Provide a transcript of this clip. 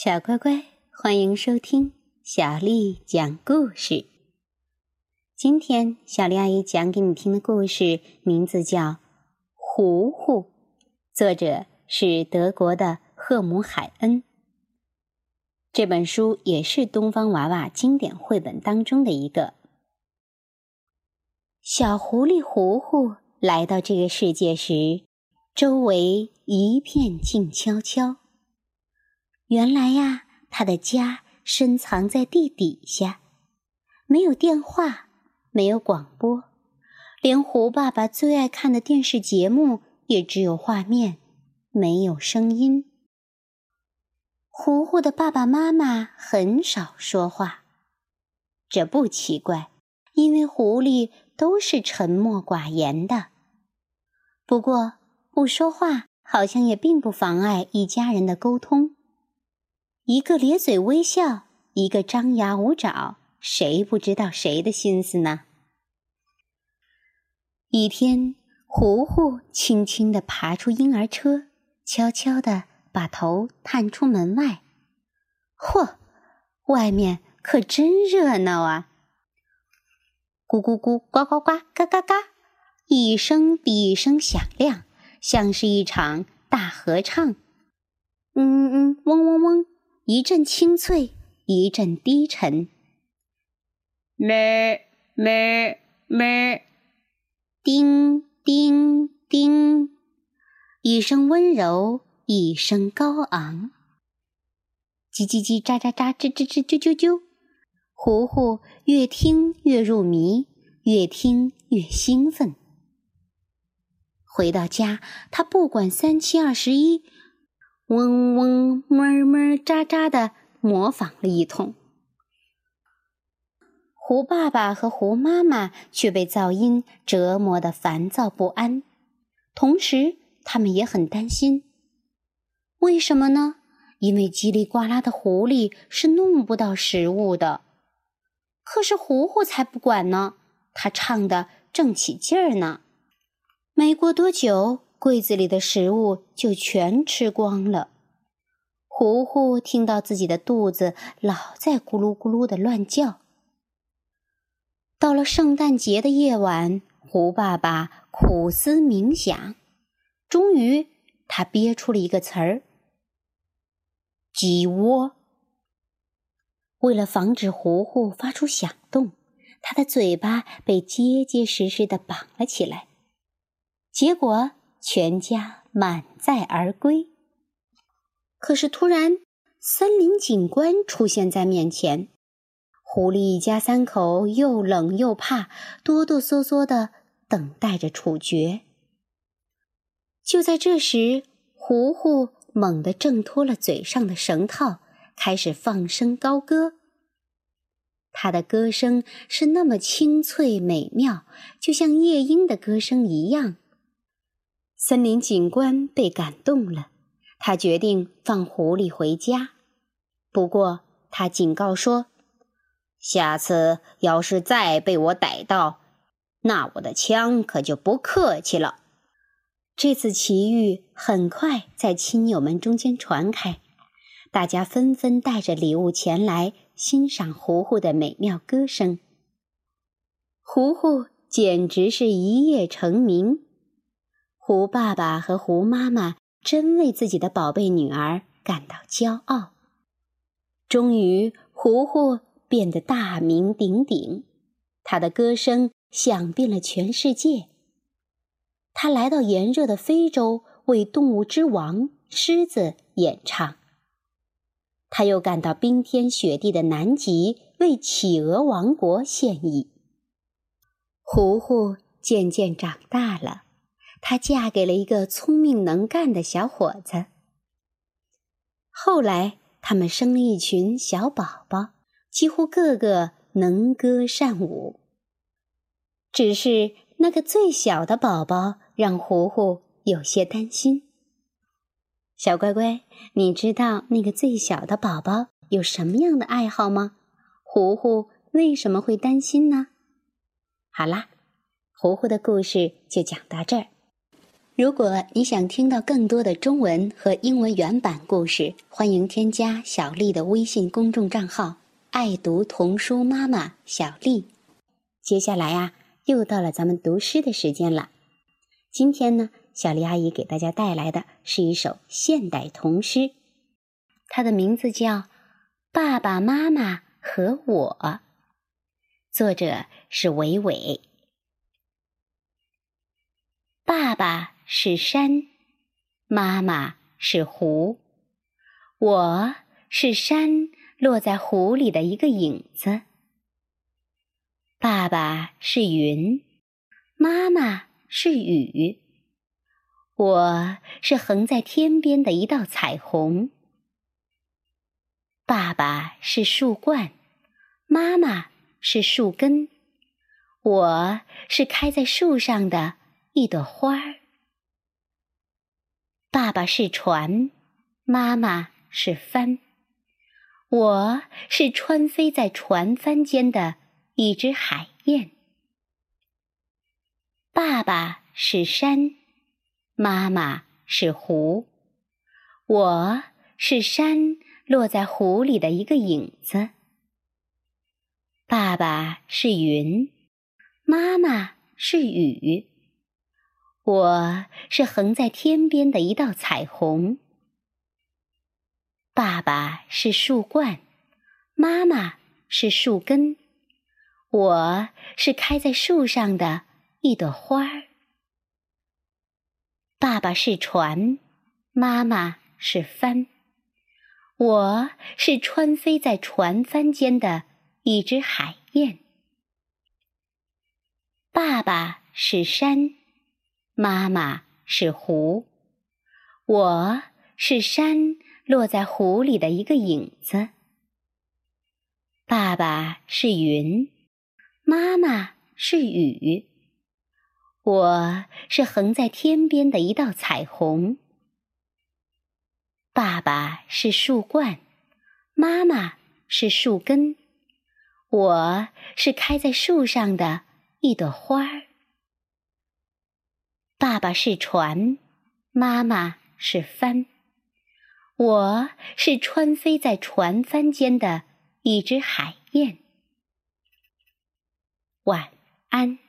小乖乖，欢迎收听小丽讲故事。今天小丽阿姨讲给你听的故事名字叫《糊糊》，作者是德国的赫姆海恩。这本书也是东方娃娃经典绘本当中的一个。小狐狸糊糊来到这个世界时，周围一片静悄悄。原来呀，他的家深藏在地底下，没有电话，没有广播，连胡爸爸最爱看的电视节目也只有画面，没有声音。糊糊的爸爸妈妈很少说话，这不奇怪，因为狐狸都是沉默寡言的。不过不说话好像也并不妨碍一家人的沟通。一个咧嘴微笑，一个张牙舞爪，谁不知道谁的心思呢？一天，糊糊轻轻地爬出婴儿车，悄悄地把头探出门外。嚯，外面可真热闹啊！咕咕咕，呱呱呱，嘎嘎嘎，一声比一声响亮，像是一场大合唱。嗯嗯，嗡嗡嗡。一阵清脆，一阵低沉。咩咩咩，叮叮叮，一声温柔，一声高昂。叽叽叽，喳喳喳，吱吱吱，啾啾啾。糊糊越听越入迷，越听越兴奋。回到家，他不管三七二十一。嗡嗡么么喳喳的模仿了一通，胡爸爸和胡妈妈却被噪音折磨得烦躁不安，同时他们也很担心。为什么呢？因为叽里呱啦的狐狸是弄不到食物的。可是糊糊才不管呢，他唱的正起劲儿呢。没过多久。柜子里的食物就全吃光了。糊糊听到自己的肚子老在咕噜咕噜的乱叫。到了圣诞节的夜晚，胡爸爸苦思冥想，终于他憋出了一个词儿：“鸡窝。”为了防止糊糊发出响动，他的嘴巴被结结实实的绑了起来。结果。全家满载而归。可是突然，森林警官出现在面前。狐狸一家三口又冷又怕，哆哆嗦嗦的等待着处决。就在这时，糊糊猛地挣脱了嘴上的绳套，开始放声高歌。他的歌声是那么清脆美妙，就像夜莺的歌声一样。森林警官被感动了，他决定放狐狸回家。不过，他警告说：“下次要是再被我逮到，那我的枪可就不客气了。”这次奇遇很快在亲友们中间传开，大家纷纷带着礼物前来欣赏糊糊的美妙歌声。糊糊简直是一夜成名。胡爸爸和胡妈妈真为自己的宝贝女儿感到骄傲。终于，糊糊变得大名鼎鼎，他的歌声响遍了全世界。他来到炎热的非洲，为动物之王狮子演唱；他又赶到冰天雪地的南极，为企鹅王国献艺。糊糊渐渐长大了。她嫁给了一个聪明能干的小伙子。后来，他们生了一群小宝宝，几乎个个能歌善舞。只是那个最小的宝宝让糊糊有些担心。小乖乖，你知道那个最小的宝宝有什么样的爱好吗？糊糊为什么会担心呢？好啦，糊糊的故事就讲到这儿。如果你想听到更多的中文和英文原版故事，欢迎添加小丽的微信公众账号“爱读童书妈妈小丽”。接下来啊，又到了咱们读诗的时间了。今天呢，小丽阿姨给大家带来的是一首现代童诗，它的名字叫《爸爸妈妈和我》，作者是伟伟。爸爸。是山，妈妈是湖，我是山落在湖里的一个影子。爸爸是云，妈妈是雨，我是横在天边的一道彩虹。爸爸是树冠，妈妈是树根，我是开在树上的一朵花儿。爸爸是船，妈妈是帆，我是穿飞在船帆间的一只海燕。爸爸是山，妈妈是湖，我是山落在湖里的一个影子。爸爸是云，妈妈是雨。我是横在天边的一道彩虹。爸爸是树冠，妈妈是树根，我是开在树上的一朵花儿。爸爸是船，妈妈是帆，我是穿飞在船帆间的一只海燕。爸爸是山。妈妈是湖，我是山落在湖里的一个影子。爸爸是云，妈妈是雨，我是横在天边的一道彩虹。爸爸是树冠，妈妈是树根，我是开在树上的一朵花儿。爸爸是船，妈妈是帆，我是穿飞在船帆间的一只海燕。晚安。